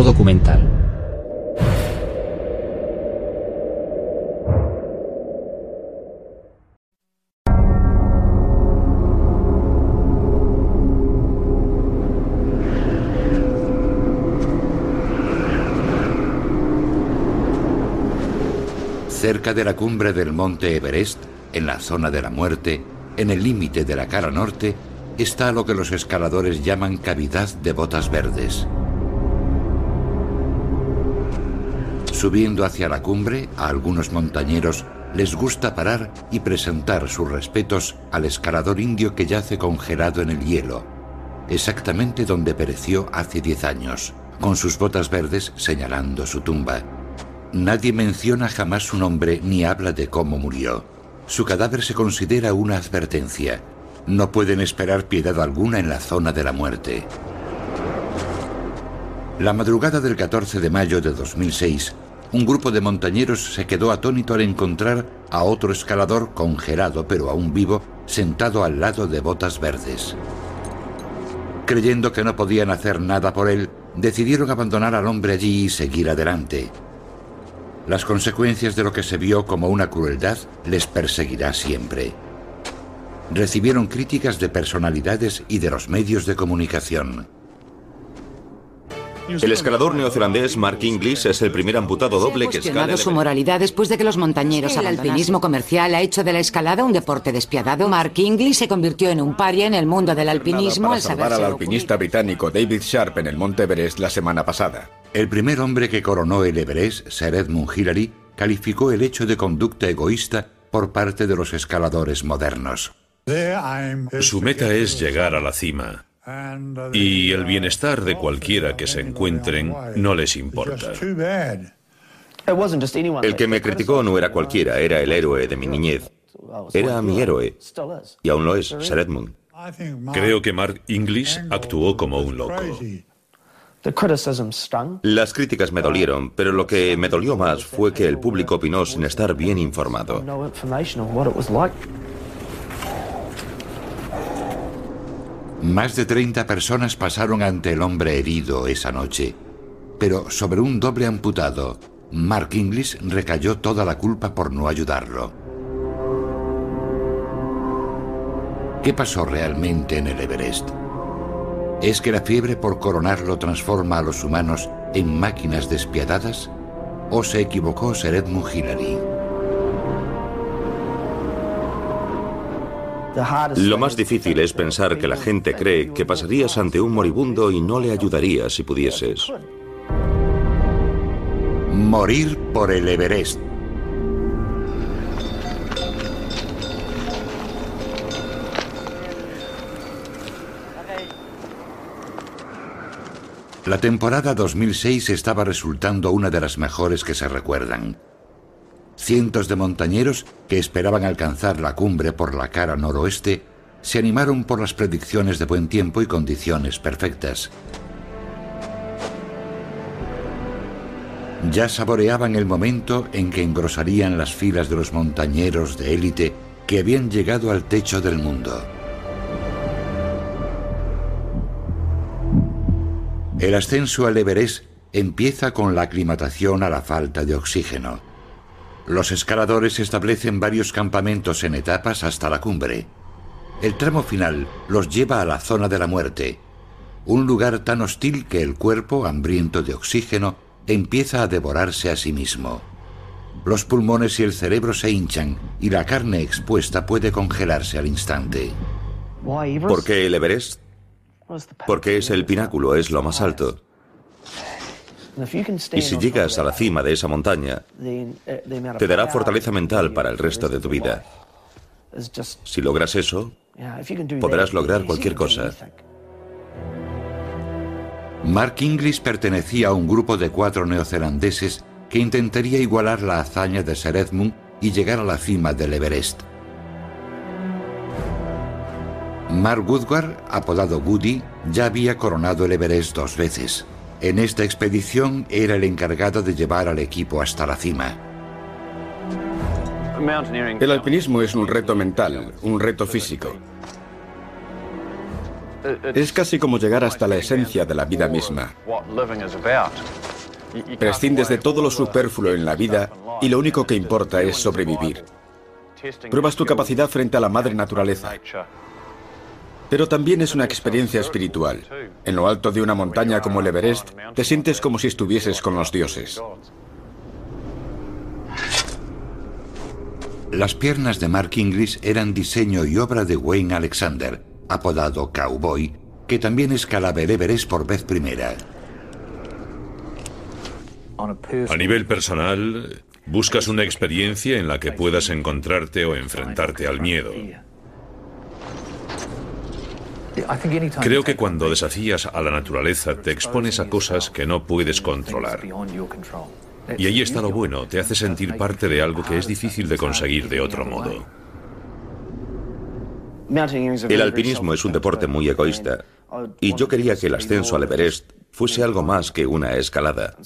Documental. Cerca de la cumbre del monte Everest, en la zona de la muerte, en el límite de la cara norte, está lo que los escaladores llaman cavidad de botas verdes. Subiendo hacia la cumbre, a algunos montañeros les gusta parar y presentar sus respetos al escalador indio que yace congelado en el hielo, exactamente donde pereció hace diez años, con sus botas verdes señalando su tumba. Nadie menciona jamás su nombre ni habla de cómo murió. Su cadáver se considera una advertencia. No pueden esperar piedad alguna en la zona de la muerte. La madrugada del 14 de mayo de 2006, un grupo de montañeros se quedó atónito al encontrar a otro escalador congelado pero aún vivo sentado al lado de botas verdes. Creyendo que no podían hacer nada por él, decidieron abandonar al hombre allí y seguir adelante. Las consecuencias de lo que se vio como una crueldad les perseguirá siempre. Recibieron críticas de personalidades y de los medios de comunicación. El escalador neozelandés Mark Inglis es el primer amputado doble que escala. su moralidad después de que los montañeros El alpinismo comercial ha hecho de la escalada un deporte despiadado. Mark Inglis se convirtió en un paria en el mundo del alpinismo para al salvar saberse al alpinista británico David Sharp en el Monte Everest la semana pasada. El primer hombre que coronó el Everest, Sir Edmund Hillary, calificó el hecho de conducta egoísta por parte de los escaladores modernos. Su meta es llegar a la cima. Y el bienestar de cualquiera que se encuentren no les importa. El que me criticó no era cualquiera, era el héroe de mi niñez. Era mi héroe. Y aún lo es, Sir Edmund. Creo que Mark Inglis actuó como un loco. Las críticas me dolieron, pero lo que me dolió más fue que el público opinó sin estar bien informado. Más de 30 personas pasaron ante el hombre herido esa noche, pero sobre un doble amputado, Mark Inglis recayó toda la culpa por no ayudarlo. ¿Qué pasó realmente en el Everest? ¿Es que la fiebre por coronarlo transforma a los humanos en máquinas despiadadas? ¿O se equivocó Sir Edmund Hillary? Lo más difícil es pensar que la gente cree que pasarías ante un moribundo y no le ayudarías si pudieses. Morir por el Everest. La temporada 2006 estaba resultando una de las mejores que se recuerdan. Cientos de montañeros que esperaban alcanzar la cumbre por la cara noroeste se animaron por las predicciones de buen tiempo y condiciones perfectas. Ya saboreaban el momento en que engrosarían las filas de los montañeros de élite que habían llegado al techo del mundo. El ascenso al Everest empieza con la aclimatación a la falta de oxígeno. Los escaladores establecen varios campamentos en etapas hasta la cumbre. El tramo final los lleva a la zona de la muerte, un lugar tan hostil que el cuerpo, hambriento de oxígeno, empieza a devorarse a sí mismo. Los pulmones y el cerebro se hinchan y la carne expuesta puede congelarse al instante. ¿Por qué el Everest? Porque es el pináculo, es lo más alto. Y si llegas a la cima de esa montaña, te dará fortaleza mental para el resto de tu vida. Si logras eso, podrás lograr cualquier cosa. Mark Inglis pertenecía a un grupo de cuatro neozelandeses que intentaría igualar la hazaña de Sir Edmund y llegar a la cima del Everest. Mark Woodward, apodado Woody, ya había coronado el Everest dos veces. En esta expedición era el encargado de llevar al equipo hasta la cima. El alpinismo es un reto mental, un reto físico. Es casi como llegar hasta la esencia de la vida misma. Prescindes de todo lo superfluo en la vida y lo único que importa es sobrevivir. Pruebas tu capacidad frente a la madre naturaleza. Pero también es una experiencia espiritual. En lo alto de una montaña como el Everest, te sientes como si estuvieses con los dioses. Las piernas de Mark Inglis eran diseño y obra de Wayne Alexander, apodado Cowboy, que también escalaba el Everest por vez primera. A nivel personal, buscas una experiencia en la que puedas encontrarte o enfrentarte al miedo. Creo que cuando desafías a la naturaleza te expones a cosas que no puedes controlar. Y ahí está lo bueno, te hace sentir parte de algo que es difícil de conseguir de otro modo. El alpinismo es un deporte muy egoísta y yo quería que el ascenso al Everest fuese algo más que una escalada.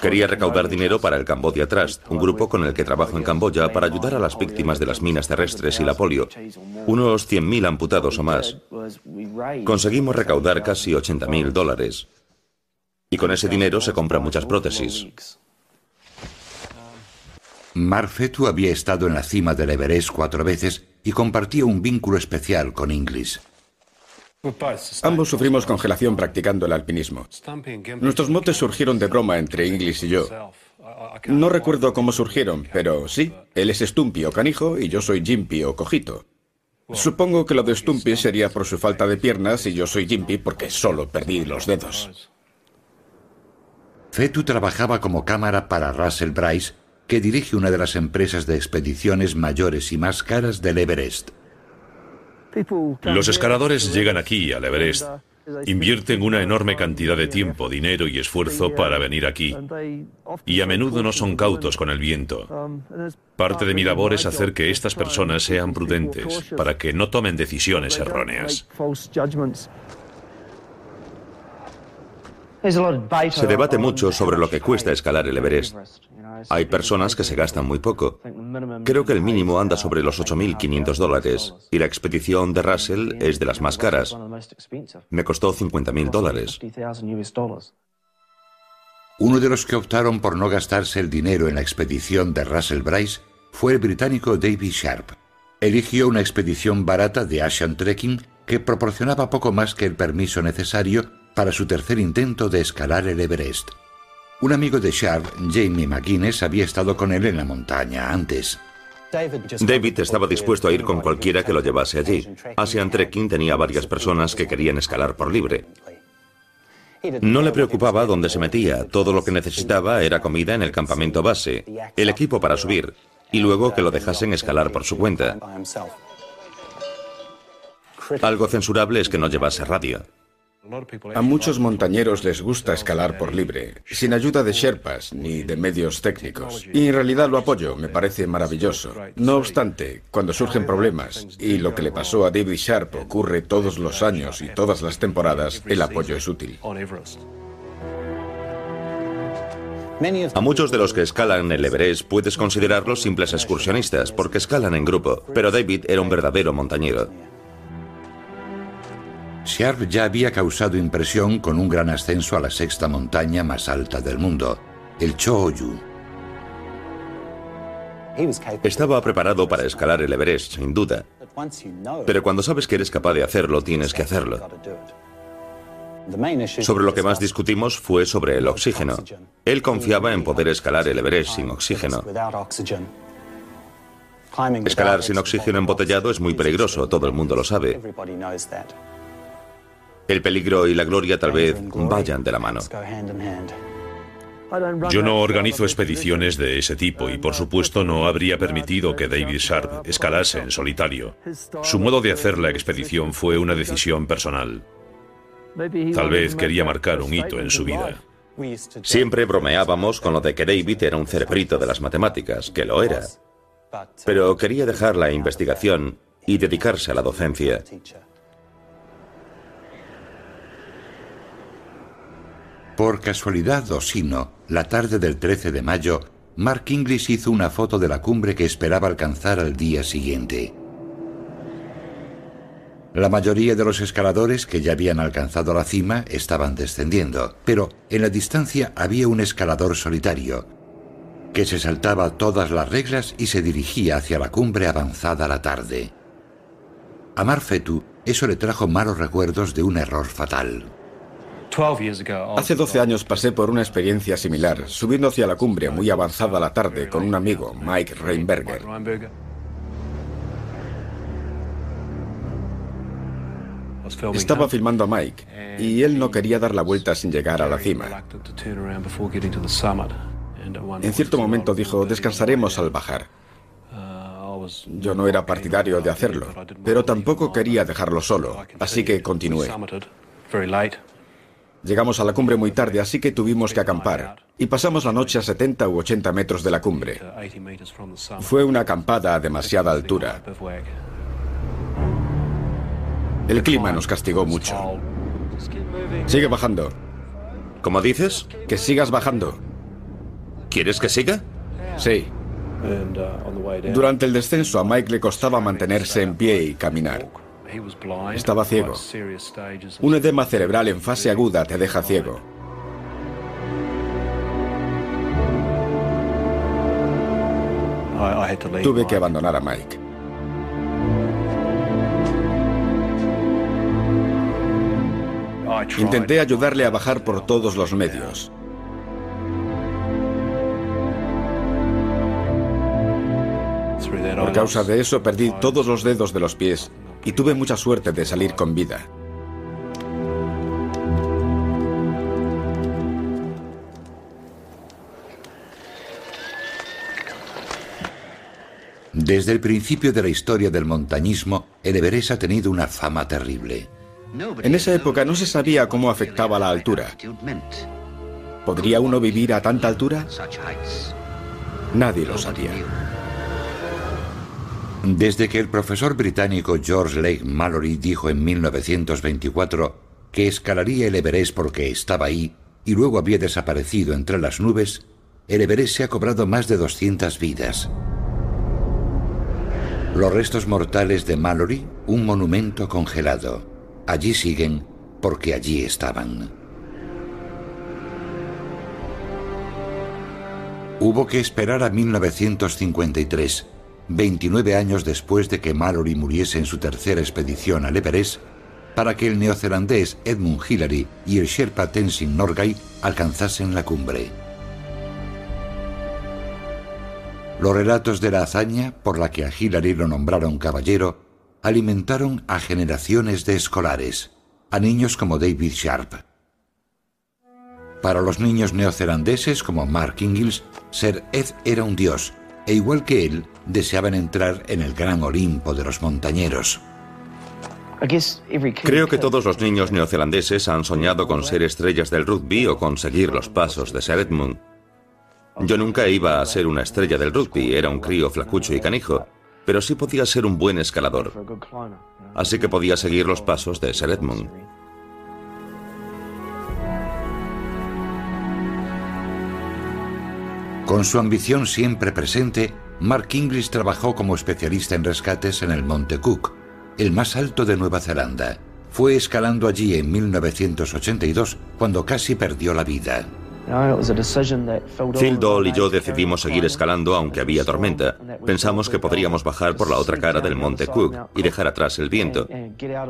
Quería recaudar dinero para el Cambodia Trust, un grupo con el que trabajo en Camboya para ayudar a las víctimas de las minas terrestres y la polio, unos 100.000 amputados o más. Conseguimos recaudar casi 80.000 dólares. Y con ese dinero se compran muchas prótesis. Marfetu había estado en la cima del Everest cuatro veces y compartía un vínculo especial con Inglis. Ambos sufrimos congelación practicando el alpinismo. Nuestros motes surgieron de broma entre Inglis y yo. No recuerdo cómo surgieron, pero sí, él es Stumpy o canijo y yo soy Jimpy o cojito. Supongo que lo de Stumpy sería por su falta de piernas y yo soy Jimpy porque solo perdí los dedos. Fetu trabajaba como cámara para Russell Bryce, que dirige una de las empresas de expediciones mayores y más caras del Everest. Los escaladores llegan aquí, al Everest, invierten una enorme cantidad de tiempo, dinero y esfuerzo para venir aquí. Y a menudo no son cautos con el viento. Parte de mi labor es hacer que estas personas sean prudentes, para que no tomen decisiones erróneas. Se debate mucho sobre lo que cuesta escalar el Everest. Hay personas que se gastan muy poco. Creo que el mínimo anda sobre los 8.500 dólares y la expedición de Russell es de las más caras. Me costó 50.000 dólares. Uno de los que optaron por no gastarse el dinero en la expedición de Russell Bryce fue el británico David Sharp. Eligió una expedición barata de Asian Trekking que proporcionaba poco más que el permiso necesario para su tercer intento de escalar el Everest. Un amigo de Sharp, Jamie McGuinness, había estado con él en la montaña antes. David estaba dispuesto a ir con cualquiera que lo llevase allí. Asian Trekking tenía varias personas que querían escalar por libre. No le preocupaba dónde se metía, todo lo que necesitaba era comida en el campamento base, el equipo para subir, y luego que lo dejasen escalar por su cuenta. Algo censurable es que no llevase radio. A muchos montañeros les gusta escalar por libre, sin ayuda de sherpas ni de medios técnicos. Y en realidad lo apoyo, me parece maravilloso. No obstante, cuando surgen problemas, y lo que le pasó a David Sharp ocurre todos los años y todas las temporadas, el apoyo es útil. A muchos de los que escalan el Everest puedes considerarlos simples excursionistas porque escalan en grupo, pero David era un verdadero montañero. Sharp ya había causado impresión con un gran ascenso a la sexta montaña más alta del mundo, el Choyu. Estaba preparado para escalar el Everest, sin duda. Pero cuando sabes que eres capaz de hacerlo, tienes que hacerlo. Sobre lo que más discutimos fue sobre el oxígeno. Él confiaba en poder escalar el Everest sin oxígeno. Escalar sin oxígeno embotellado es muy peligroso, todo el mundo lo sabe. El peligro y la gloria tal vez vayan de la mano. Yo no organizo expediciones de ese tipo y por supuesto no habría permitido que David Sharp escalase en solitario. Su modo de hacer la expedición fue una decisión personal. Tal vez quería marcar un hito en su vida. Siempre bromeábamos con lo de que David era un cerebrito de las matemáticas, que lo era. Pero quería dejar la investigación y dedicarse a la docencia. Por casualidad o si no, la tarde del 13 de mayo, Mark Inglis hizo una foto de la cumbre que esperaba alcanzar al día siguiente. La mayoría de los escaladores que ya habían alcanzado la cima estaban descendiendo, pero en la distancia había un escalador solitario, que se saltaba todas las reglas y se dirigía hacia la cumbre avanzada la tarde. A Marfetu eso le trajo malos recuerdos de un error fatal. Hace 12 años pasé por una experiencia similar, subiendo hacia la cumbre muy avanzada la tarde con un amigo, Mike Reinberger. Estaba filmando a Mike y él no quería dar la vuelta sin llegar a la cima. En cierto momento dijo, descansaremos al bajar. Yo no era partidario de hacerlo, pero tampoco quería dejarlo solo, así que continué. Llegamos a la cumbre muy tarde, así que tuvimos que acampar. Y pasamos la noche a 70 u 80 metros de la cumbre. Fue una acampada a demasiada altura. El clima nos castigó mucho. Sigue bajando. ¿Cómo dices? Que sigas bajando. ¿Quieres que siga? Sí. Durante el descenso a Mike le costaba mantenerse en pie y caminar. Estaba ciego. Un edema cerebral en fase aguda te deja ciego. Tuve que abandonar a Mike. Intenté ayudarle a bajar por todos los medios. Por causa de eso perdí todos los dedos de los pies y tuve mucha suerte de salir con vida. Desde el principio de la historia del montañismo, el Everest ha tenido una fama terrible. En esa época no se sabía cómo afectaba la altura. ¿Podría uno vivir a tanta altura? Nadie lo sabía. Desde que el profesor británico George Lake Mallory dijo en 1924 que escalaría el Everest porque estaba ahí y luego había desaparecido entre las nubes, el Everest se ha cobrado más de 200 vidas. Los restos mortales de Mallory, un monumento congelado. Allí siguen porque allí estaban. Hubo que esperar a 1953 29 años después de que Mallory muriese en su tercera expedición al Everest, para que el neozelandés Edmund Hillary y el Sherpa Tenzing Norgay alcanzasen la cumbre. Los relatos de la hazaña, por la que a Hillary lo nombraron caballero, alimentaron a generaciones de escolares, a niños como David Sharp. Para los niños neozelandeses como Mark Inglis, ser Ed era un dios, e igual que él, deseaban entrar en el gran Olimpo de los montañeros. Creo que todos los niños neozelandeses han soñado con ser estrellas del rugby o con seguir los pasos de Sir Edmund. Yo nunca iba a ser una estrella del rugby, era un crío flacucho y canijo, pero sí podía ser un buen escalador. Así que podía seguir los pasos de Sir Edmund. Con su ambición siempre presente, Mark Inglis trabajó como especialista en rescates en el Monte Cook, el más alto de Nueva Zelanda. Fue escalando allí en 1982 cuando casi perdió la vida. Phil Doll y yo decidimos seguir escalando aunque había tormenta. Pensamos que podríamos bajar por la otra cara del monte Cook y dejar atrás el viento.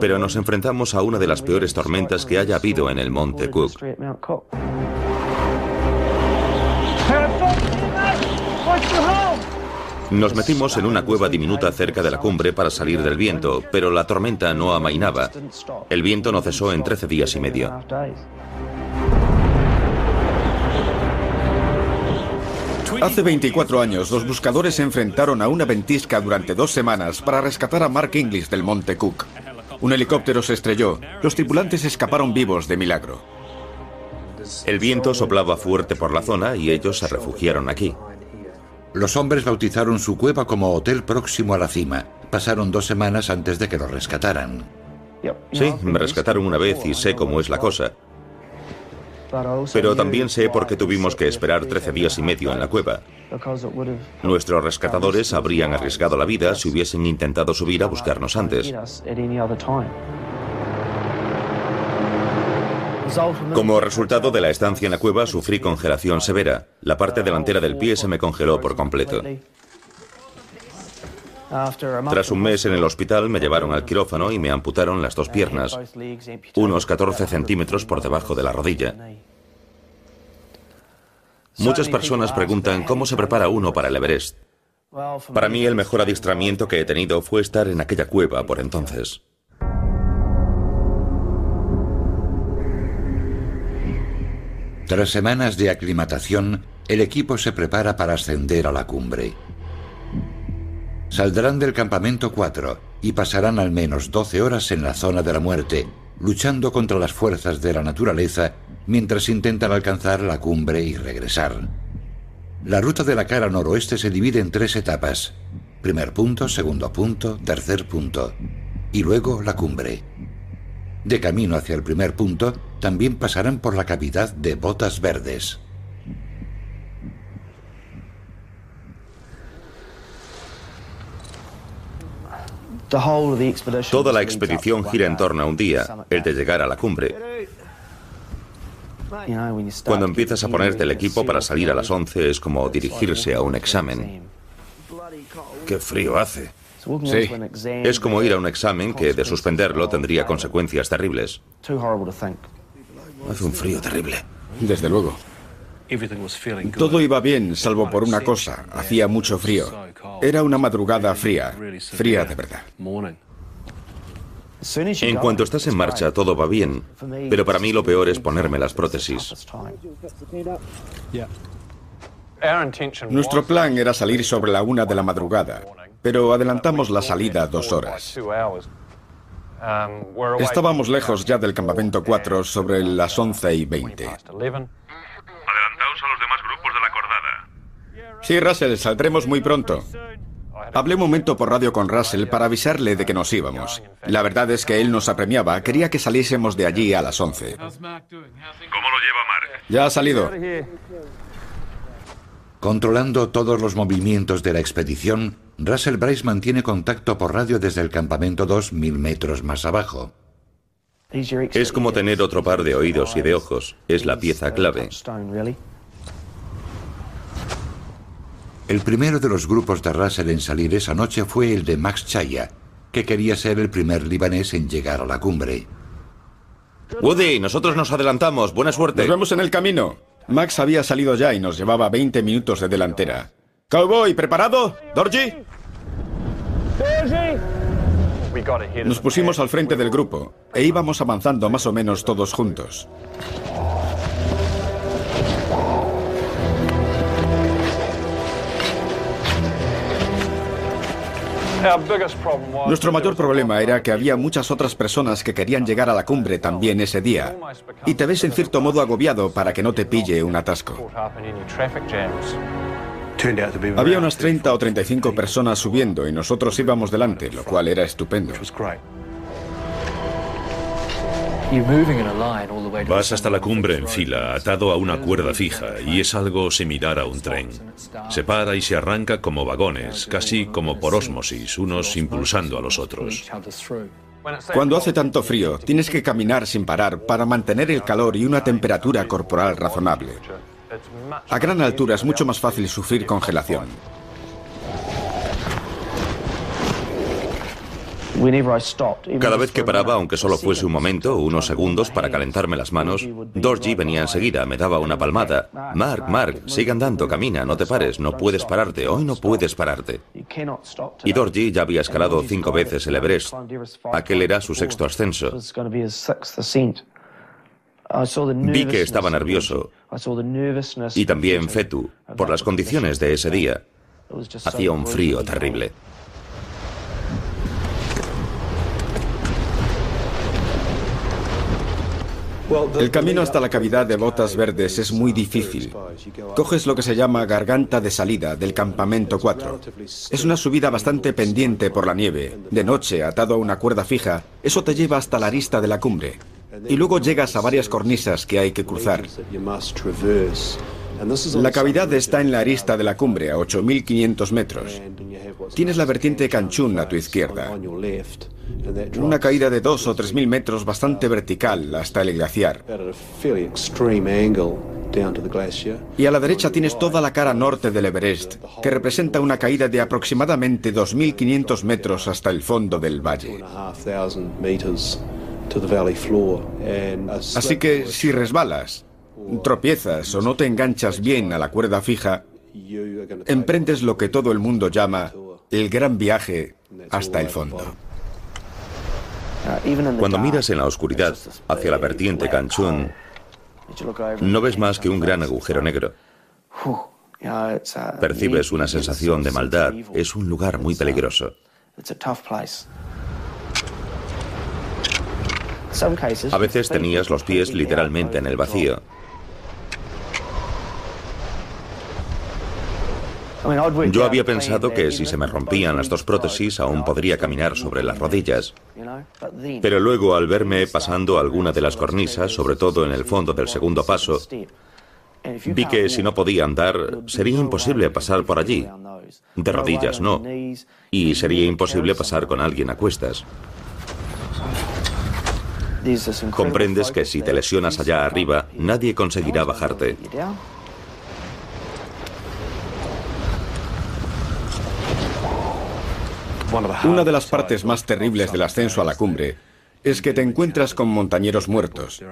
Pero nos enfrentamos a una de las peores tormentas que haya habido en el monte Cook. Nos metimos en una cueva diminuta cerca de la cumbre para salir del viento, pero la tormenta no amainaba. El viento no cesó en 13 días y medio. Hace 24 años, los buscadores se enfrentaron a una ventisca durante dos semanas para rescatar a Mark Inglis del Monte Cook. Un helicóptero se estrelló. Los tripulantes escaparon vivos de milagro. El viento soplaba fuerte por la zona y ellos se refugiaron aquí. Los hombres bautizaron su cueva como hotel próximo a la cima. Pasaron dos semanas antes de que lo rescataran. Sí, me rescataron una vez y sé cómo es la cosa. Pero también sé por qué tuvimos que esperar 13 días y medio en la cueva. Nuestros rescatadores habrían arriesgado la vida si hubiesen intentado subir a buscarnos antes. Como resultado de la estancia en la cueva sufrí congelación severa. La parte delantera del pie se me congeló por completo. Tras un mes en el hospital me llevaron al quirófano y me amputaron las dos piernas, unos 14 centímetros por debajo de la rodilla. Muchas personas preguntan cómo se prepara uno para el Everest. Para mí el mejor adiestramiento que he tenido fue estar en aquella cueva por entonces. Tras semanas de aclimatación, el equipo se prepara para ascender a la cumbre. Saldrán del campamento 4 y pasarán al menos 12 horas en la zona de la muerte, luchando contra las fuerzas de la naturaleza mientras intentan alcanzar la cumbre y regresar. La ruta de la cara noroeste se divide en tres etapas. Primer punto, segundo punto, tercer punto. Y luego la cumbre. De camino hacia el primer punto, también pasarán por la cavidad de Botas Verdes. Toda la expedición gira en torno a un día, el de llegar a la cumbre. Cuando empiezas a ponerte el equipo para salir a las 11 es como dirigirse a un examen. Qué frío hace. Sí. Es como ir a un examen que de suspenderlo tendría consecuencias terribles. Hace un frío terrible. Desde luego. Todo iba bien, salvo por una cosa. Hacía mucho frío. Era una madrugada fría. Fría de verdad. En cuanto estás en marcha, todo va bien. Pero para mí lo peor es ponerme las prótesis. Nuestro plan era salir sobre la una de la madrugada, pero adelantamos la salida dos horas. Estábamos lejos ya del campamento 4 sobre las 11 y 20. Adelantaos a los demás grupos de la cordada. Sí, Russell, saldremos muy pronto. Hablé un momento por radio con Russell para avisarle de que nos íbamos. La verdad es que él nos apremiaba, quería que saliésemos de allí a las 11. ¿Cómo lo lleva Mark? Ya ha salido. Controlando todos los movimientos de la expedición, Russell Bryce mantiene contacto por radio desde el campamento 2 mil metros más abajo. Es como tener otro par de oídos y de ojos. Es la pieza clave. El primero de los grupos de Russell en salir esa noche fue el de Max Chaya, que quería ser el primer libanés en llegar a la cumbre. Woody, nosotros nos adelantamos. Buena suerte. Nos vemos en el camino. Max había salido ya y nos llevaba 20 minutos de delantera. Cowboy, ¿preparado? ¿Dorji? Nos pusimos al frente del grupo e íbamos avanzando más o menos todos juntos. Nuestro mayor problema era que había muchas otras personas que querían llegar a la cumbre también ese día. Y te ves en cierto modo agobiado para que no te pille un atasco. Había unas 30 o 35 personas subiendo y nosotros íbamos delante, lo cual era estupendo. Vas hasta la cumbre en fila, atado a una cuerda fija, y es algo similar a un tren. Se para y se arranca como vagones, casi como por ósmosis, unos impulsando a los otros. Cuando hace tanto frío, tienes que caminar sin parar para mantener el calor y una temperatura corporal razonable. A gran altura es mucho más fácil sufrir congelación. Cada vez que paraba, aunque solo fuese un momento, unos segundos para calentarme las manos, Dorji venía enseguida, me daba una palmada. Mark, Mark, sigue andando, camina, no te pares, no puedes pararte, hoy no puedes pararte. Y Dorji ya había escalado cinco veces el Everest. Aquel era su sexto ascenso. Vi que estaba nervioso y también Fetu por las condiciones de ese día. Hacía un frío terrible. El camino hasta la cavidad de Botas Verdes es muy difícil. Coges lo que se llama garganta de salida del campamento 4. Es una subida bastante pendiente por la nieve. De noche, atado a una cuerda fija, eso te lleva hasta la arista de la cumbre. Y luego llegas a varias cornisas que hay que cruzar. La cavidad está en la arista de la cumbre, a 8.500 metros. Tienes la vertiente Canchún a tu izquierda. Una caída de 2 o 3.000 metros bastante vertical hasta el glaciar. Y a la derecha tienes toda la cara norte del Everest, que representa una caída de aproximadamente 2.500 metros hasta el fondo del valle. Así que si resbalas, tropiezas o no te enganchas bien a la cuerda fija, emprendes lo que todo el mundo llama el gran viaje hasta el fondo. Cuando miras en la oscuridad hacia la vertiente Canchún, no ves más que un gran agujero negro. Percibes una sensación de maldad. Es un lugar muy peligroso. A veces tenías los pies literalmente en el vacío. Yo había pensado que si se me rompían las dos prótesis aún podría caminar sobre las rodillas. Pero luego al verme pasando alguna de las cornisas, sobre todo en el fondo del segundo paso, vi que si no podía andar sería imposible pasar por allí. De rodillas no. Y sería imposible pasar con alguien a cuestas. Comprendes que si te lesionas allá arriba, nadie conseguirá bajarte. Una de las partes más terribles del ascenso a la cumbre es que te encuentras con montañeros muertos.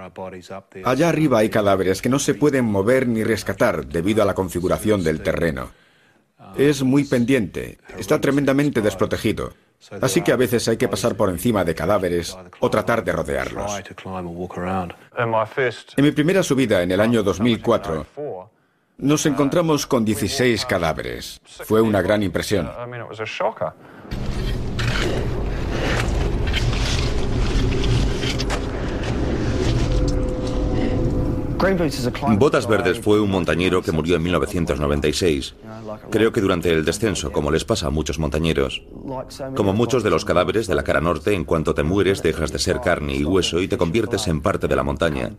Allá arriba hay cadáveres que no se pueden mover ni rescatar debido a la configuración del terreno. Es muy pendiente, está tremendamente desprotegido, así que a veces hay que pasar por encima de cadáveres o tratar de rodearlos. En mi primera subida en el año 2004, nos encontramos con 16 cadáveres. Fue una gran impresión. Botas Verdes fue un montañero que murió en 1996. Creo que durante el descenso, como les pasa a muchos montañeros. Como muchos de los cadáveres de la cara norte, en cuanto te mueres dejas de ser carne y hueso y te conviertes en parte de la montaña.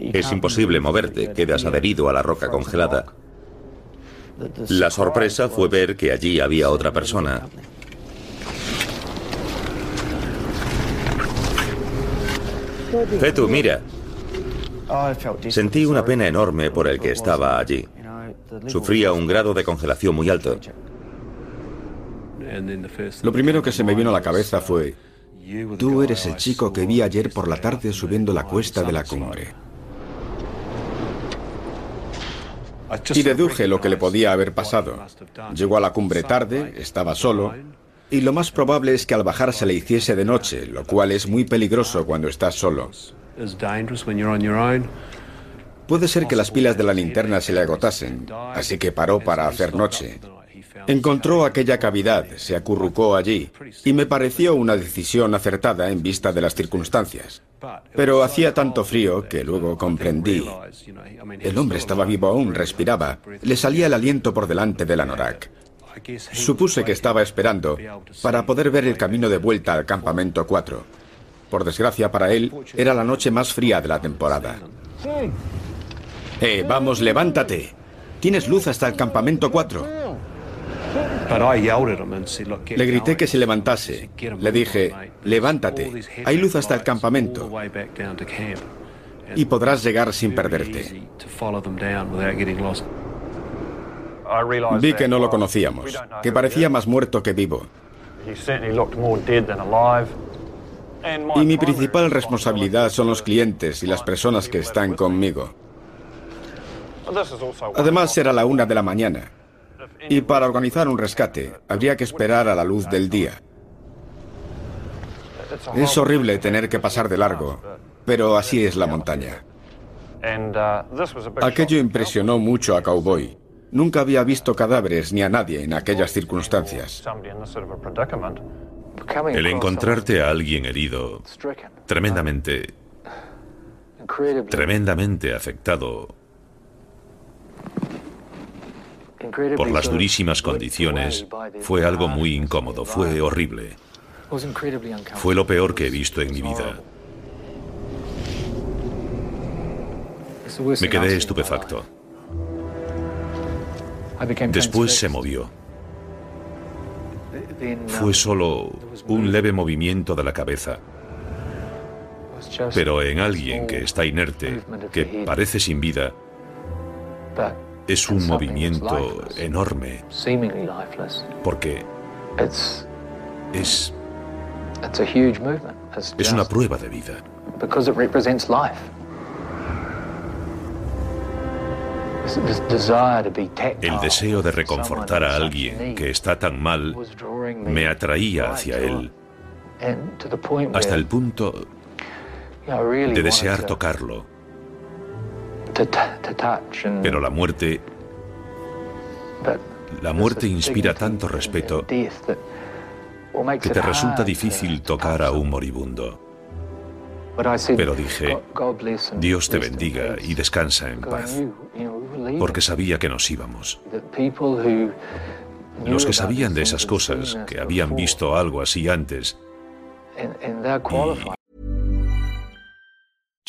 Es imposible moverte, quedas adherido a la roca congelada. La sorpresa fue ver que allí había otra persona. Fetu, mira. Sentí una pena enorme por el que estaba allí. Sufría un grado de congelación muy alto. Lo primero que se me vino a la cabeza fue, tú eres el chico que vi ayer por la tarde subiendo la cuesta de la cumbre. Y deduje lo que le podía haber pasado. Llegó a la cumbre tarde, estaba solo, y lo más probable es que al bajar se le hiciese de noche, lo cual es muy peligroso cuando estás solo. Puede ser que las pilas de la linterna se le agotasen, así que paró para hacer noche. Encontró aquella cavidad, se acurrucó allí y me pareció una decisión acertada en vista de las circunstancias. Pero hacía tanto frío que luego comprendí. El hombre estaba vivo aún, respiraba. Le salía el aliento por delante del anorak. Supuse que estaba esperando para poder ver el camino de vuelta al campamento 4. Por desgracia para él, era la noche más fría de la temporada. ¡Eh, vamos, levántate! Tienes luz hasta el campamento 4. Le grité que se levantase. Le dije, levántate, hay luz hasta el campamento y podrás llegar sin perderte. Vi que no lo conocíamos, que parecía más muerto que vivo. Y mi principal responsabilidad son los clientes y las personas que están conmigo. Además, era la una de la mañana. Y para organizar un rescate, habría que esperar a la luz del día. Es horrible tener que pasar de largo, pero así es la montaña. Aquello impresionó mucho a Cowboy. Nunca había visto cadáveres ni a nadie en aquellas circunstancias. El encontrarte a alguien herido, tremendamente, tremendamente afectado por las durísimas condiciones, fue algo muy incómodo, fue horrible. Fue lo peor que he visto en mi vida. Me quedé estupefacto. Después se movió. Fue solo un leve movimiento de la cabeza. Pero en alguien que está inerte, que parece sin vida, es un movimiento enorme. Porque es, es una prueba de vida. El deseo de reconfortar a alguien que está tan mal me atraía hacia él hasta el punto de desear tocarlo. Pero la muerte... La muerte inspira tanto respeto que te resulta difícil tocar a un moribundo. Pero dije, Dios te bendiga y descansa en paz, porque sabía que nos íbamos. Los que sabían de esas cosas, que habían visto algo así antes,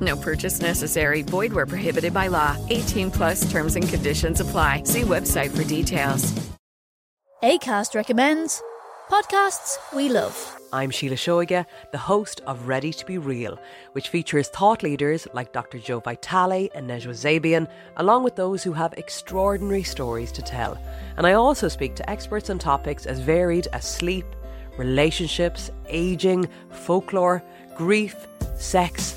No purchase necessary. Void where prohibited by law. 18 plus terms and conditions apply. See website for details. ACAST recommends podcasts we love. I'm Sheila Shoiga, the host of Ready to Be Real, which features thought leaders like Dr. Joe Vitale and Nejwa Zabian, along with those who have extraordinary stories to tell. And I also speak to experts on topics as varied as sleep, relationships, aging, folklore, grief, sex,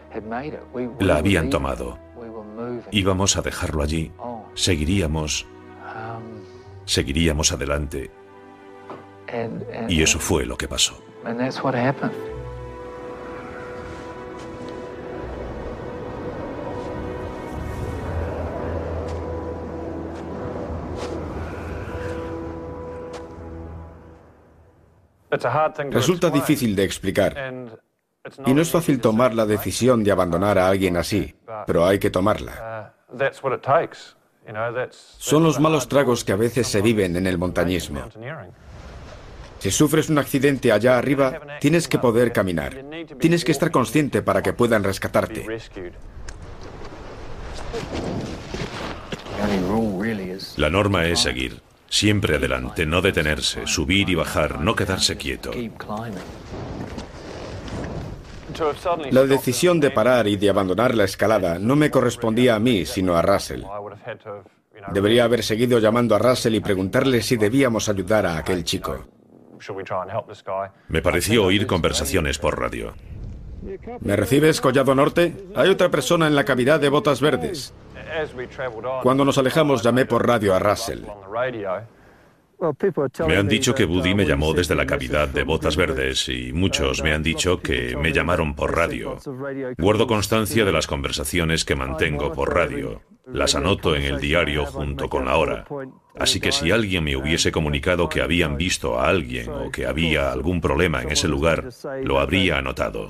La habían tomado. Íbamos a dejarlo allí. Seguiríamos. Seguiríamos adelante. Y eso fue lo que pasó. Resulta difícil de explicar. Y no es fácil tomar la decisión de abandonar a alguien así, pero hay que tomarla. Son los malos tragos que a veces se viven en el montañismo. Si sufres un accidente allá arriba, tienes que poder caminar. Tienes que estar consciente para que puedan rescatarte. La norma es seguir. Siempre adelante, no detenerse, subir y bajar, no quedarse quieto. La decisión de parar y de abandonar la escalada no me correspondía a mí, sino a Russell. Debería haber seguido llamando a Russell y preguntarle si debíamos ayudar a aquel chico. Me pareció oír conversaciones por radio. ¿Me recibes, Collado Norte? Hay otra persona en la cavidad de botas verdes. Cuando nos alejamos llamé por radio a Russell. Me han dicho que Buddy me llamó desde la cavidad de Botas Verdes y muchos me han dicho que me llamaron por radio. Guardo constancia de las conversaciones que mantengo por radio. Las anoto en el diario junto con la hora. Así que si alguien me hubiese comunicado que habían visto a alguien o que había algún problema en ese lugar, lo habría anotado.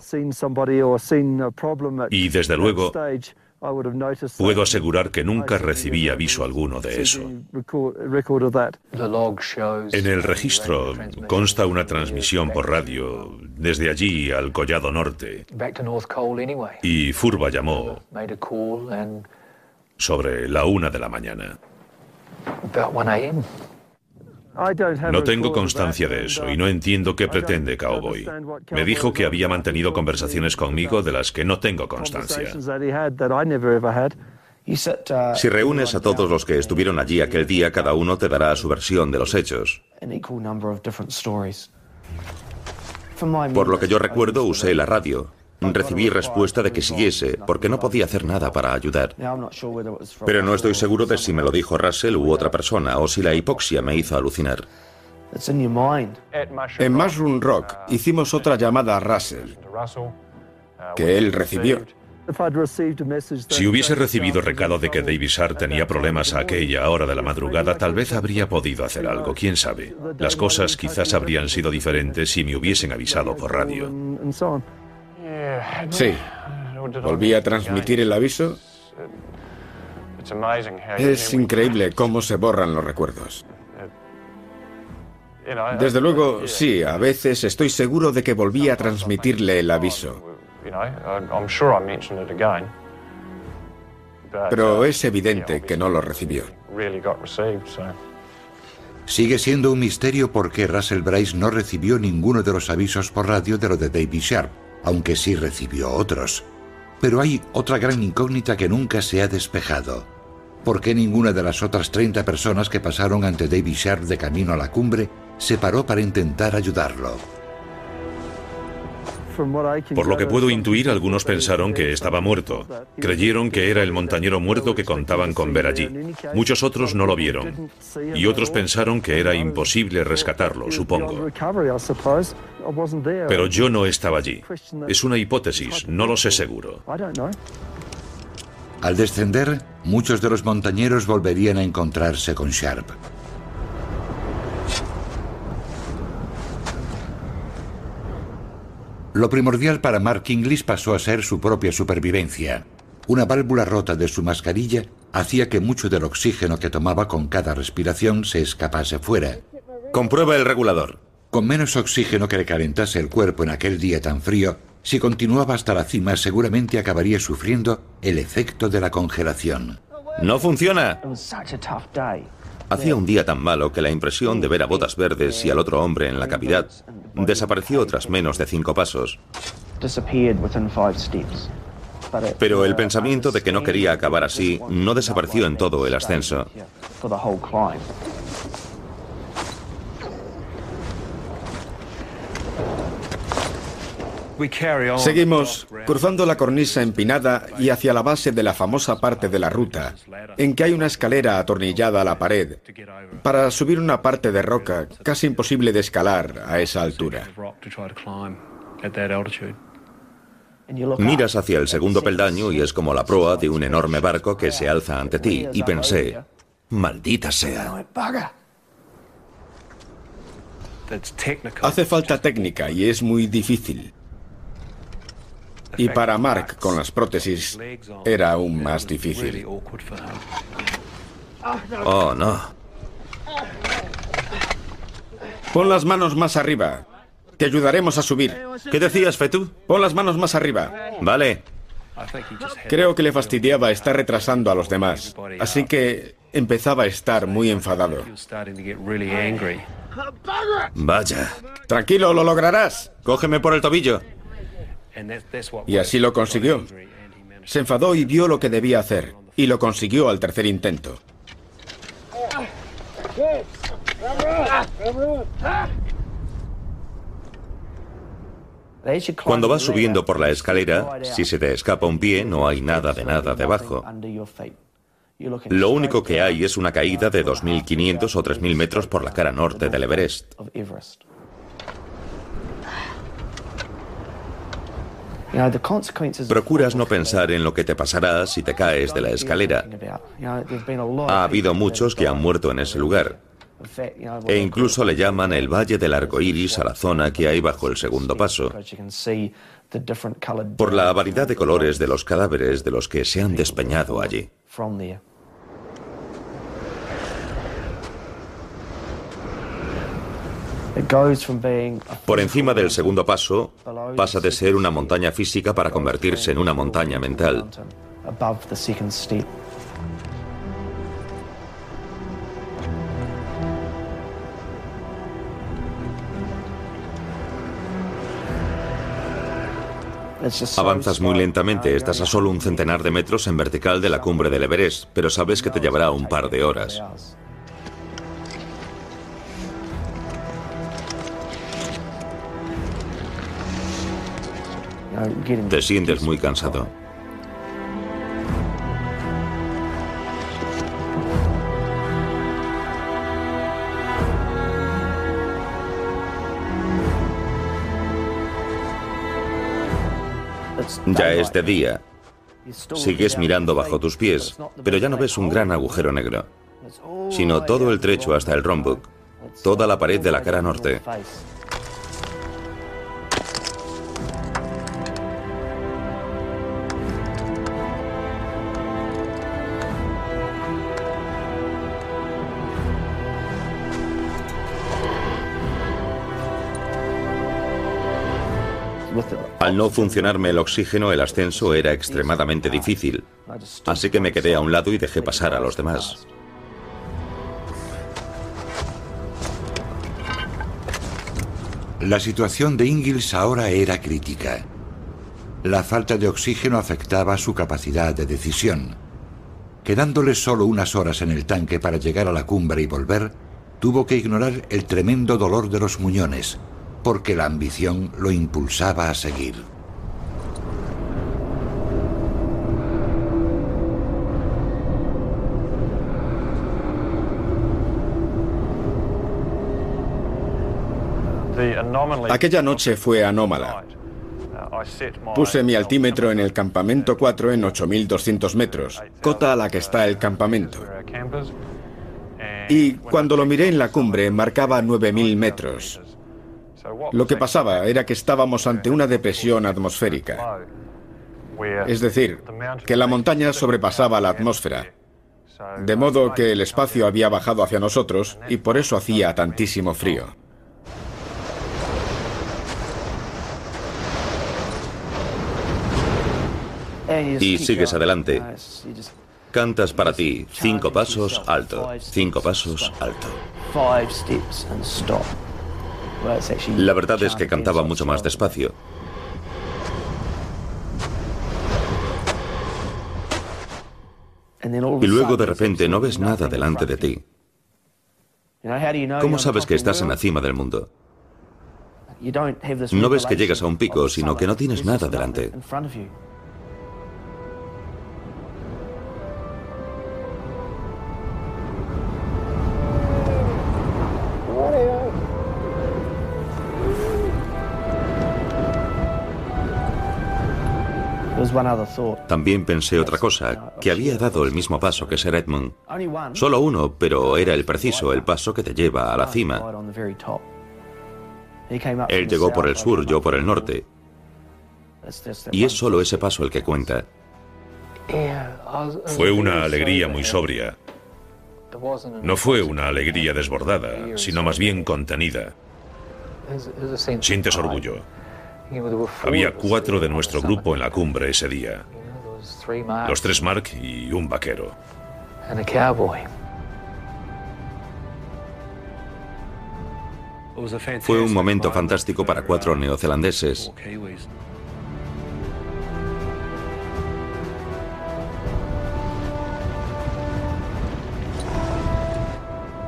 Y desde luego, Puedo asegurar que nunca recibí aviso alguno de eso. En el registro consta una transmisión por radio desde allí al Collado Norte. Y Furba llamó sobre la una de la mañana. No tengo constancia de eso y no entiendo qué pretende Cowboy. Me dijo que había mantenido conversaciones conmigo de las que no tengo constancia. Si reúnes a todos los que estuvieron allí aquel día, cada uno te dará su versión de los hechos. Por lo que yo recuerdo, usé la radio. Recibí respuesta de que siguiese, porque no podía hacer nada para ayudar. Pero no estoy seguro de si me lo dijo Russell u otra persona, o si la hipoxia me hizo alucinar. En Mushroom Rock hicimos otra llamada a Russell, que él recibió. Si hubiese recibido recado de que David Sharp tenía problemas a aquella hora de la madrugada, tal vez habría podido hacer algo, quién sabe. Las cosas quizás habrían sido diferentes si me hubiesen avisado por radio. Sí. Volví a transmitir el aviso. Es increíble cómo se borran los recuerdos. Desde luego, sí, a veces estoy seguro de que volví a transmitirle el aviso. Pero es evidente que no lo recibió. Sigue siendo un misterio por qué Russell Bryce no recibió ninguno de los avisos por radio de lo de David Sharp aunque sí recibió otros. Pero hay otra gran incógnita que nunca se ha despejado. ¿Por qué ninguna de las otras 30 personas que pasaron ante David Sharp de camino a la cumbre se paró para intentar ayudarlo? Por lo que puedo intuir, algunos pensaron que estaba muerto. Creyeron que era el montañero muerto que contaban con ver allí. Muchos otros no lo vieron. Y otros pensaron que era imposible rescatarlo, supongo. Pero yo no estaba allí. Es una hipótesis, no lo sé seguro. Al descender, muchos de los montañeros volverían a encontrarse con Sharp. Lo primordial para Mark Inglis pasó a ser su propia supervivencia. Una válvula rota de su mascarilla hacía que mucho del oxígeno que tomaba con cada respiración se escapase fuera. Comprueba el regulador. Con menos oxígeno que le calentase el cuerpo en aquel día tan frío, si continuaba hasta la cima seguramente acabaría sufriendo el efecto de la congelación. No funciona. Hacía un día tan malo que la impresión de ver a botas verdes y al otro hombre en la cavidad desapareció tras menos de cinco pasos. Pero el pensamiento de que no quería acabar así no desapareció en todo el ascenso. Seguimos cruzando la cornisa empinada y hacia la base de la famosa parte de la ruta, en que hay una escalera atornillada a la pared, para subir una parte de roca casi imposible de escalar a esa altura. Miras hacia el segundo peldaño y es como la proa de un enorme barco que se alza ante ti, y pensé, maldita sea. Hace falta técnica y es muy difícil. Y para Mark, con las prótesis, era aún más difícil. Oh, no. Pon las manos más arriba. Te ayudaremos a subir. ¿Qué decías, Fetu? Pon las manos más arriba. Vale. Creo que le fastidiaba estar retrasando a los demás, así que empezaba a estar muy enfadado. Vaya. Tranquilo, lo lograrás. Cógeme por el tobillo. Y así lo consiguió. Se enfadó y vio lo que debía hacer, y lo consiguió al tercer intento. Cuando vas subiendo por la escalera, si se te escapa un pie, no hay nada de nada debajo. Lo único que hay es una caída de 2.500 o 3.000 metros por la cara norte del Everest. Procuras no pensar en lo que te pasará si te caes de la escalera. Ha habido muchos que han muerto en ese lugar. E incluso le llaman el Valle del Arco Iris a la zona que hay bajo el segundo paso, por la variedad de colores de los cadáveres de los que se han despeñado allí. Por encima del segundo paso, pasa de ser una montaña física para convertirse en una montaña mental. Avanzas muy lentamente, estás a solo un centenar de metros en vertical de la cumbre del Everest, pero sabes que te llevará un par de horas. Te sientes muy cansado. Ya es de día. Sigues mirando bajo tus pies, pero ya no ves un gran agujero negro, sino todo el trecho hasta el Rombuk, toda la pared de la cara norte. Al no funcionarme el oxígeno, el ascenso era extremadamente difícil, así que me quedé a un lado y dejé pasar a los demás. La situación de Ingalls ahora era crítica. La falta de oxígeno afectaba su capacidad de decisión. Quedándole solo unas horas en el tanque para llegar a la cumbre y volver, tuvo que ignorar el tremendo dolor de los muñones, porque la ambición lo impulsaba a seguir. Aquella noche fue anómala. Puse mi altímetro en el campamento 4 en 8.200 metros, cota a la que está el campamento. Y cuando lo miré en la cumbre marcaba 9.000 metros. Lo que pasaba era que estábamos ante una depresión atmosférica. Es decir, que la montaña sobrepasaba la atmósfera. De modo que el espacio había bajado hacia nosotros y por eso hacía tantísimo frío. Y sigues adelante. Cantas para ti, cinco pasos, alto, cinco pasos, alto. La verdad es que cantaba mucho más despacio. Y luego de repente no ves nada delante de ti. ¿Cómo sabes que estás en la cima del mundo? No ves que llegas a un pico, sino que no tienes nada delante. También pensé otra cosa, que había dado el mismo paso que Sir Edmund. Solo uno, pero era el preciso, el paso que te lleva a la cima. Él llegó por el sur, yo por el norte. Y es solo ese paso el que cuenta. Fue una alegría muy sobria. No fue una alegría desbordada, sino más bien contenida. Sientes orgullo. Había cuatro de nuestro grupo en la cumbre ese día. Los tres Mark y un vaquero. Fue un momento fantástico para cuatro neozelandeses.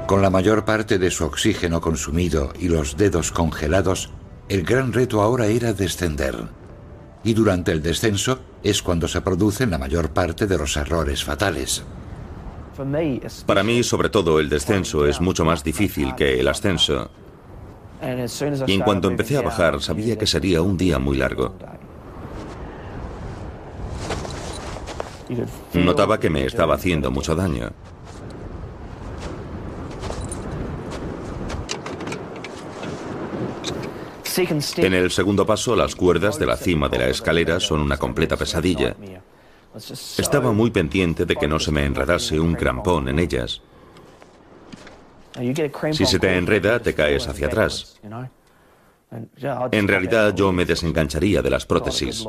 Con la mayor parte de su oxígeno consumido y los dedos congelados, el gran reto ahora era descender. Y durante el descenso es cuando se producen la mayor parte de los errores fatales. Para mí, sobre todo, el descenso es mucho más difícil que el ascenso. Y en cuanto empecé a bajar, sabía que sería un día muy largo. Notaba que me estaba haciendo mucho daño. En el segundo paso, las cuerdas de la cima de la escalera son una completa pesadilla. Estaba muy pendiente de que no se me enredase un crampón en ellas. Si se te enreda, te caes hacia atrás. En realidad yo me desengancharía de las prótesis.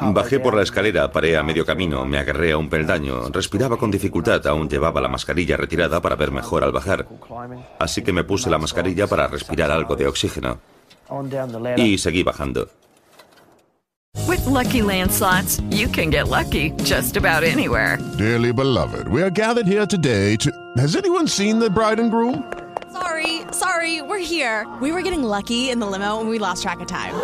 Bajé por la escalera, paré a medio camino, me agarré a un peldaño, respiraba con dificultad, aún llevaba la mascarilla retirada para ver mejor al bajar. Así que me puse la mascarilla para respirar algo de oxígeno. Y seguí bajando. With lucky landslots, you can get lucky just about anywhere. Dearly beloved, we are gathered here today to. Has anyone seen the bride and groom? Sorry, sorry, we're here. We were getting lucky in the limo and we lost track of time.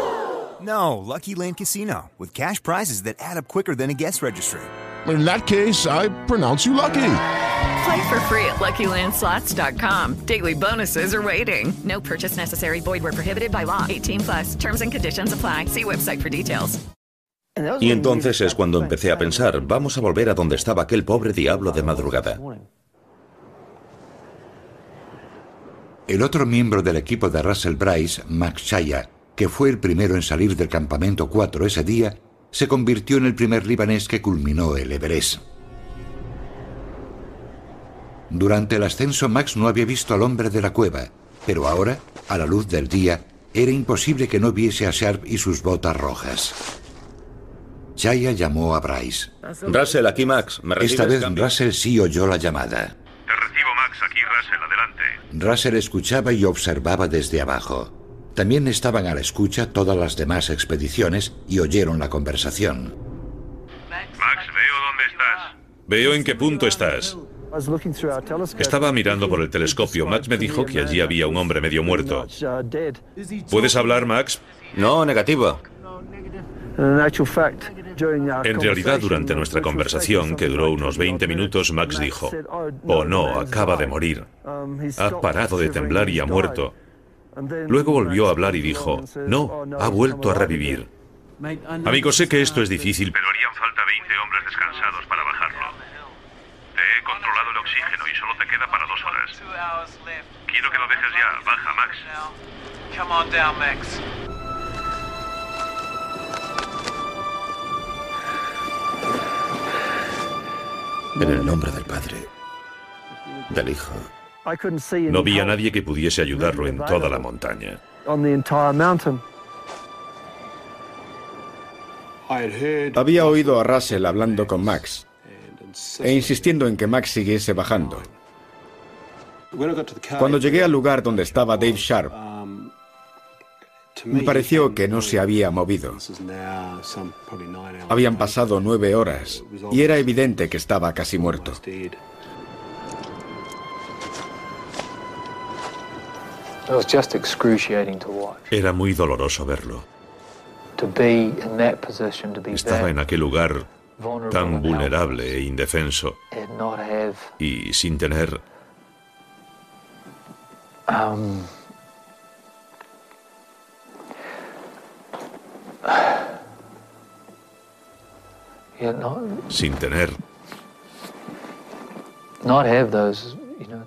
No, Lucky Land Casino, with cash prizes that add up quicker than a guest registry. In that case, I pronounce you lucky. Play for free at LuckyLandSlots.com. Daily bonuses are waiting. No purchase necessary. Void were prohibited by law. 18 plus. Terms and conditions apply. See website for details. Y entonces es cuando empecé a pensar, vamos a volver a donde estaba aquel pobre diablo de madrugada. El otro miembro del equipo de Russell Bryce, Max Shaya, que fue el primero en salir del campamento 4 ese día, se convirtió en el primer libanés que culminó el Everest. Durante el ascenso Max no había visto al hombre de la cueva, pero ahora, a la luz del día, era imposible que no viese a Sharp y sus botas rojas. Chaya llamó a Bryce. Russell, aquí Max. ¿Me Esta vez cambio? Russell sí oyó la llamada. Te recibo, Max. Aquí, Russell. Adelante. Russell escuchaba y observaba desde abajo. También estaban a la escucha todas las demás expediciones y oyeron la conversación. Max, veo dónde estás. Veo en qué punto estás. Estaba mirando por el telescopio. Max me dijo que allí había un hombre medio muerto. ¿Puedes hablar, Max? No, negativo. En realidad, durante nuestra conversación, que duró unos 20 minutos, Max dijo, oh no, acaba de morir. Ha parado de temblar y ha muerto. Luego volvió a hablar y dijo, no, ha vuelto a revivir. Amigo, sé que esto es difícil, pero harían falta 20 hombres descansados para bajarlo. Te he controlado el oxígeno y solo te queda para dos horas. Quiero que lo dejes ya. Baja, Max. Come on down, Max. En el nombre del Padre, del Hijo. No vi a nadie que pudiese ayudarlo en toda la montaña. Había oído a Russell hablando con Max e insistiendo en que Max siguiese bajando. Cuando llegué al lugar donde estaba Dave Sharp, me pareció que no se había movido. Habían pasado nueve horas y era evidente que estaba casi muerto. Era muy doloroso verlo. To be in that position, to be Estaba en aquel lugar tan vulnerable e indefenso y sin tener um, sin tener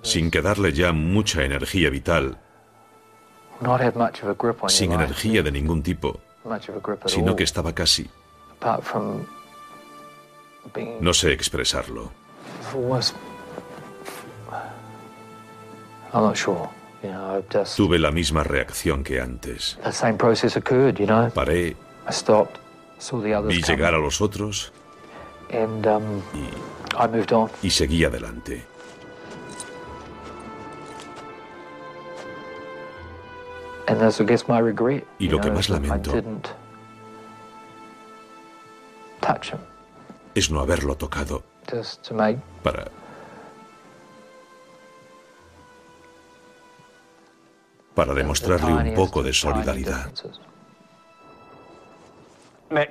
sin quedarle ya mucha energía vital, sin energía de ningún tipo, much of a grip at sino que estaba casi. No sé expresarlo. Tuve la misma reacción que antes. Paré, I stopped, saw the others vi llegar a los otros um, on. y seguí adelante. Y lo que más lamento I didn't touch him es no haberlo tocado para para demostrarle un poco de solidaridad.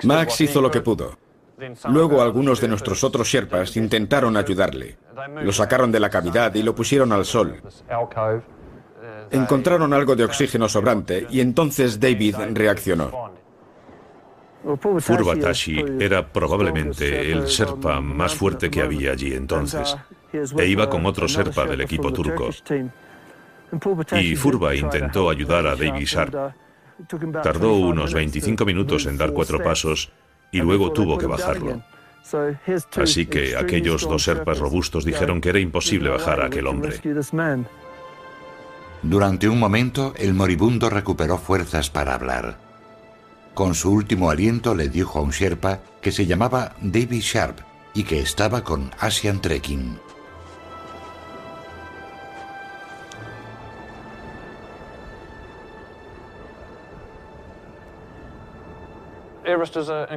Max hizo lo que pudo. Luego algunos de nuestros otros Sherpas intentaron ayudarle. Lo sacaron de la cavidad y lo pusieron al sol. Encontraron algo de oxígeno sobrante y entonces David reaccionó. Furbatashi era probablemente el serpa más fuerte que había allí entonces, e iba con otro serpa del equipo turco. Y Furba intentó ayudar a David Sharp. Tardó unos 25 minutos en dar cuatro pasos y luego tuvo que bajarlo. Así que aquellos dos serpas robustos dijeron que era imposible bajar a aquel hombre. Durante un momento, el moribundo recuperó fuerzas para hablar. Con su último aliento le dijo a un Sherpa que se llamaba David Sharp y que estaba con Asian Trekking.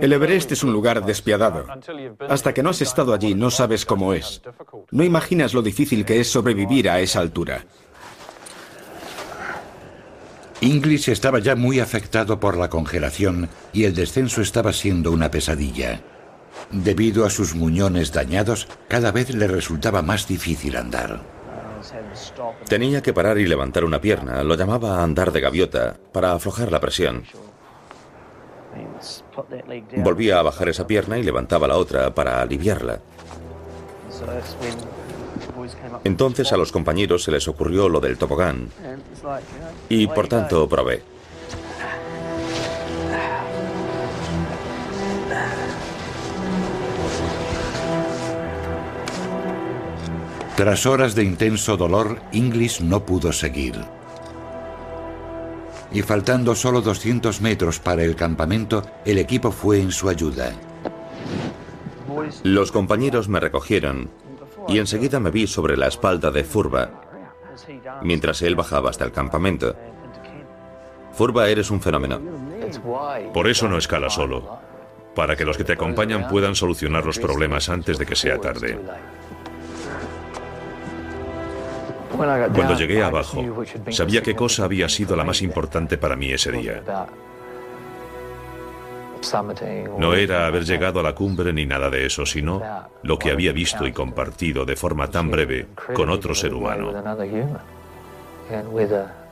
El Everest es un lugar despiadado. Hasta que no has estado allí no sabes cómo es. No imaginas lo difícil que es sobrevivir a esa altura. Inglis estaba ya muy afectado por la congelación y el descenso estaba siendo una pesadilla. Debido a sus muñones dañados, cada vez le resultaba más difícil andar. Tenía que parar y levantar una pierna, lo llamaba andar de gaviota, para aflojar la presión. Volvía a bajar esa pierna y levantaba la otra para aliviarla. Entonces a los compañeros se les ocurrió lo del tobogán y por tanto probé. Tras horas de intenso dolor, Inglis no pudo seguir. Y faltando solo 200 metros para el campamento, el equipo fue en su ayuda. Los compañeros me recogieron y enseguida me vi sobre la espalda de Furba, mientras él bajaba hasta el campamento. Furba, eres un fenómeno. Por eso no escala solo, para que los que te acompañan puedan solucionar los problemas antes de que sea tarde. Cuando llegué abajo, sabía qué cosa había sido la más importante para mí ese día. No era haber llegado a la cumbre ni nada de eso, sino lo que había visto y compartido de forma tan breve con otro ser humano.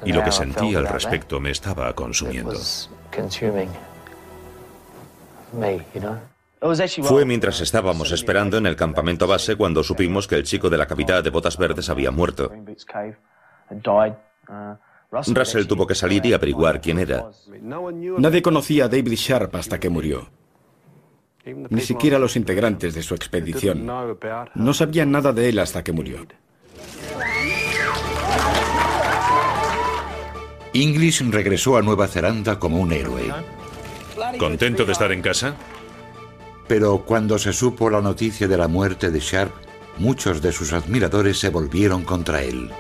Y lo que sentí al respecto me estaba consumiendo. Fue mientras estábamos esperando en el campamento base cuando supimos que el chico de la cavidad de botas verdes había muerto. Russell tuvo que salir y averiguar quién era. Nadie conocía a David Sharp hasta que murió. Ni siquiera los integrantes de su expedición. No sabían nada de él hasta que murió. Inglis regresó a Nueva Zelanda como un héroe. ¿Contento de estar en casa? Pero cuando se supo la noticia de la muerte de Sharp, muchos de sus admiradores se volvieron contra él.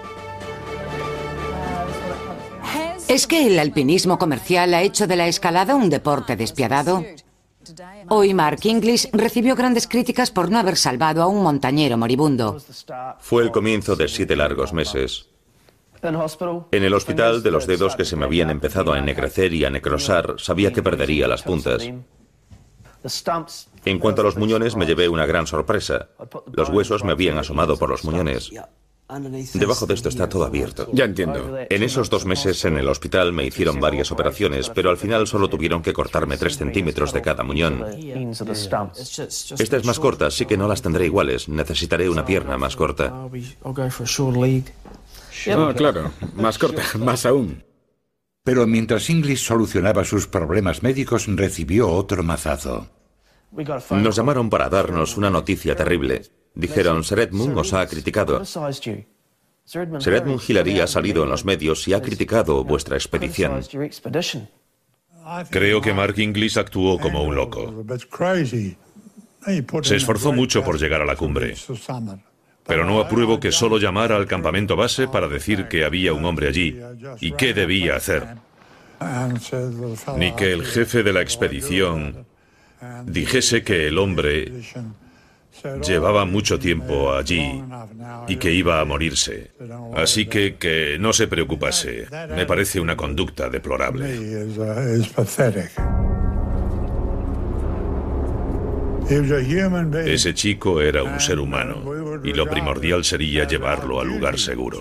¿Es que el alpinismo comercial ha hecho de la escalada un deporte despiadado? Hoy Mark Inglis recibió grandes críticas por no haber salvado a un montañero moribundo. Fue el comienzo de siete largos meses. En el hospital de los dedos que se me habían empezado a ennegrecer y a necrosar, sabía que perdería las puntas. En cuanto a los muñones, me llevé una gran sorpresa. Los huesos me habían asomado por los muñones. Debajo de esto está todo abierto. Ya entiendo. En esos dos meses en el hospital me hicieron varias operaciones, pero al final solo tuvieron que cortarme tres centímetros de cada muñón. Esta es más corta, así que no las tendré iguales. Necesitaré una pierna más corta. Ah, claro. Más corta, más aún. Pero mientras English solucionaba sus problemas médicos, recibió otro mazazo. Nos llamaron para darnos una noticia terrible. Dijeron, Sir Edmund os ha criticado. Sir Edmund Hillary ha salido en los medios y ha criticado vuestra expedición. Creo que Mark Inglis actuó como un loco. Se esforzó mucho por llegar a la cumbre. Pero no apruebo que solo llamara al campamento base para decir que había un hombre allí y qué debía hacer. Ni que el jefe de la expedición dijese que el hombre llevaba mucho tiempo allí y que iba a morirse. Así que que no se preocupase. Me parece una conducta deplorable. Ese chico era un ser humano y lo primordial sería llevarlo al lugar seguro.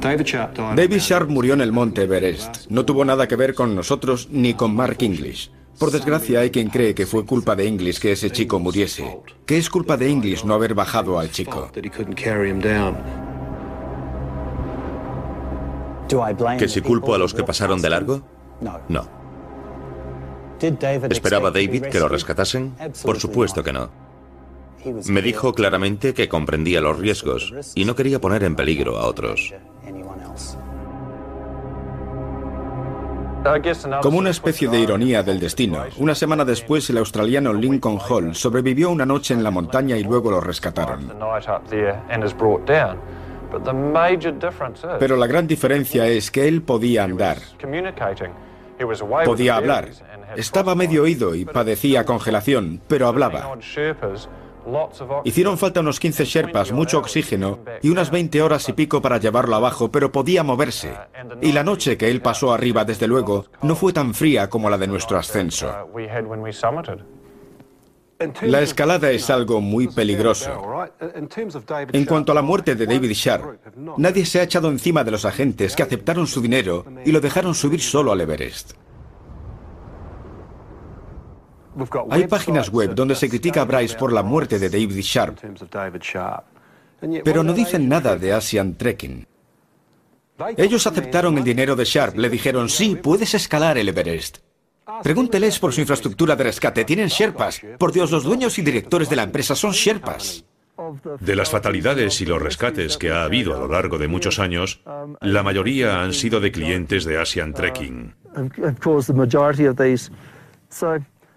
David Sharp murió en el monte Everest. No tuvo nada que ver con nosotros ni con Mark English. Por desgracia, hay quien cree que fue culpa de English que ese chico muriese. Que es culpa de English no haber bajado al chico. ¿Que si culpo a los que pasaron de largo? No. ¿Esperaba David que lo rescatasen? Por supuesto que no. Me dijo claramente que comprendía los riesgos y no quería poner en peligro a otros. Como una especie de ironía del destino, una semana después el australiano Lincoln Hall sobrevivió una noche en la montaña y luego lo rescataron. Pero la gran diferencia es que él podía andar, podía hablar, estaba medio oído y padecía congelación, pero hablaba. Hicieron falta unos 15 Sherpas, mucho oxígeno y unas 20 horas y pico para llevarlo abajo, pero podía moverse. Y la noche que él pasó arriba, desde luego, no fue tan fría como la de nuestro ascenso. La escalada es algo muy peligroso. En cuanto a la muerte de David Sharp, nadie se ha echado encima de los agentes que aceptaron su dinero y lo dejaron subir solo al Everest. Hay páginas web donde se critica a Bryce por la muerte de David Sharp, pero no dicen nada de Asian Trekking. Ellos aceptaron el dinero de Sharp, le dijeron, sí, puedes escalar el Everest. Pregúnteles por su infraestructura de rescate, tienen Sherpas. Por Dios, los dueños y directores de la empresa son Sherpas. De las fatalidades y los rescates que ha habido a lo largo de muchos años, la mayoría han sido de clientes de Asian Trekking.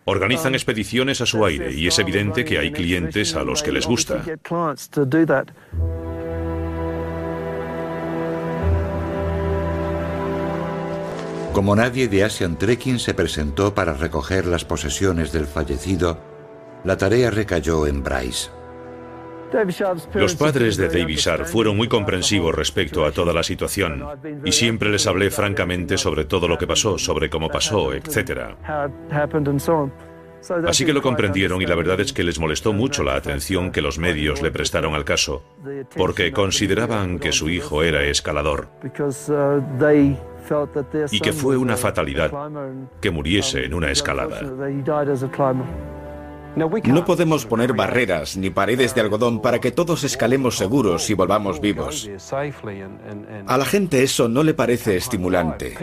Organizan expediciones a su aire y es evidente que hay clientes a los que les gusta. Como nadie de Asian Trekking se presentó para recoger las posesiones del fallecido, la tarea recayó en Bryce. Los padres de David Sharp fueron muy comprensivos respecto a toda la situación y siempre les hablé francamente sobre todo lo que pasó, sobre cómo pasó, etc. Así que lo comprendieron y la verdad es que les molestó mucho la atención que los medios le prestaron al caso, porque consideraban que su hijo era escalador y que fue una fatalidad que muriese en una escalada. No podemos poner barreras ni paredes de algodón para que todos escalemos seguros y volvamos vivos. A la gente eso no le parece estimulante.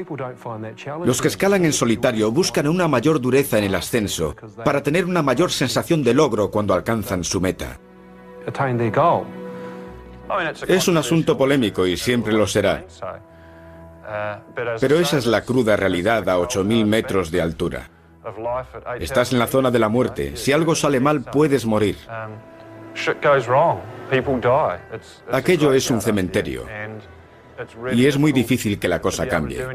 Los que escalan en solitario buscan una mayor dureza en el ascenso para tener una mayor sensación de logro cuando alcanzan su meta. Es un asunto polémico y siempre lo será. Pero esa es la cruda realidad a 8.000 metros de altura. Estás en la zona de la muerte. Si algo sale mal, puedes morir. Aquello es un cementerio. Y es muy difícil que la cosa cambie.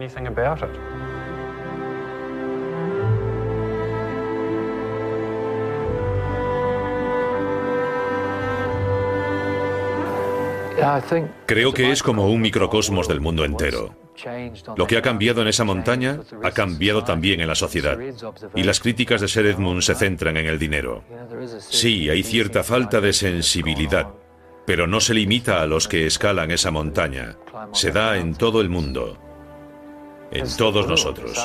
Creo que es como un microcosmos del mundo entero. Lo que ha cambiado en esa montaña ha cambiado también en la sociedad. Y las críticas de Sir Edmund se centran en el dinero. Sí, hay cierta falta de sensibilidad, pero no se limita a los que escalan esa montaña. Se da en todo el mundo. En todos nosotros.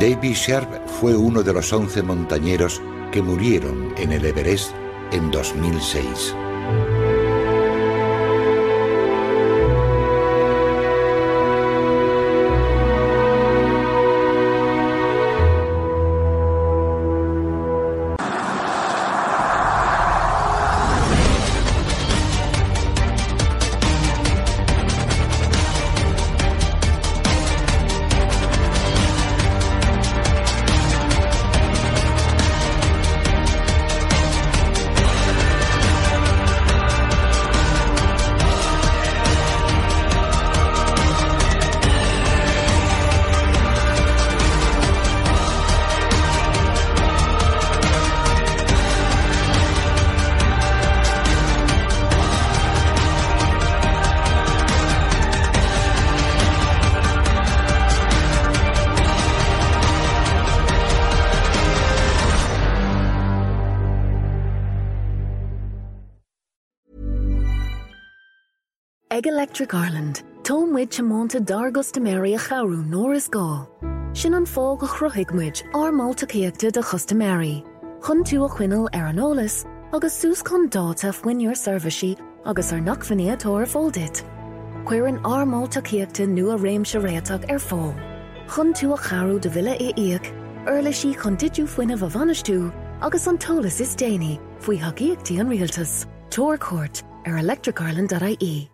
Davy Sharp fue uno de los 11 montañeros que murieron en el Everest en 2006. Electric Ireland, Tómid semánta dargus de méí a charú nóir is gá. Sin an fág a chruthigmuid ar mátaíochtta de chustaméí. Chn tú a chuinal ar agus sús chun dáta foiinúor serviceí agus ar nachfaníatóir fóldit. Cuirann ar mátaíochtta nu a réim se réach ar fá. Chn tú a charú de vile é íag, Erle sí chun ditú foioine bh vanistú agus an tolas is déine faoi haíochttaí an rialtas. Tóircót ar electricireland.ie.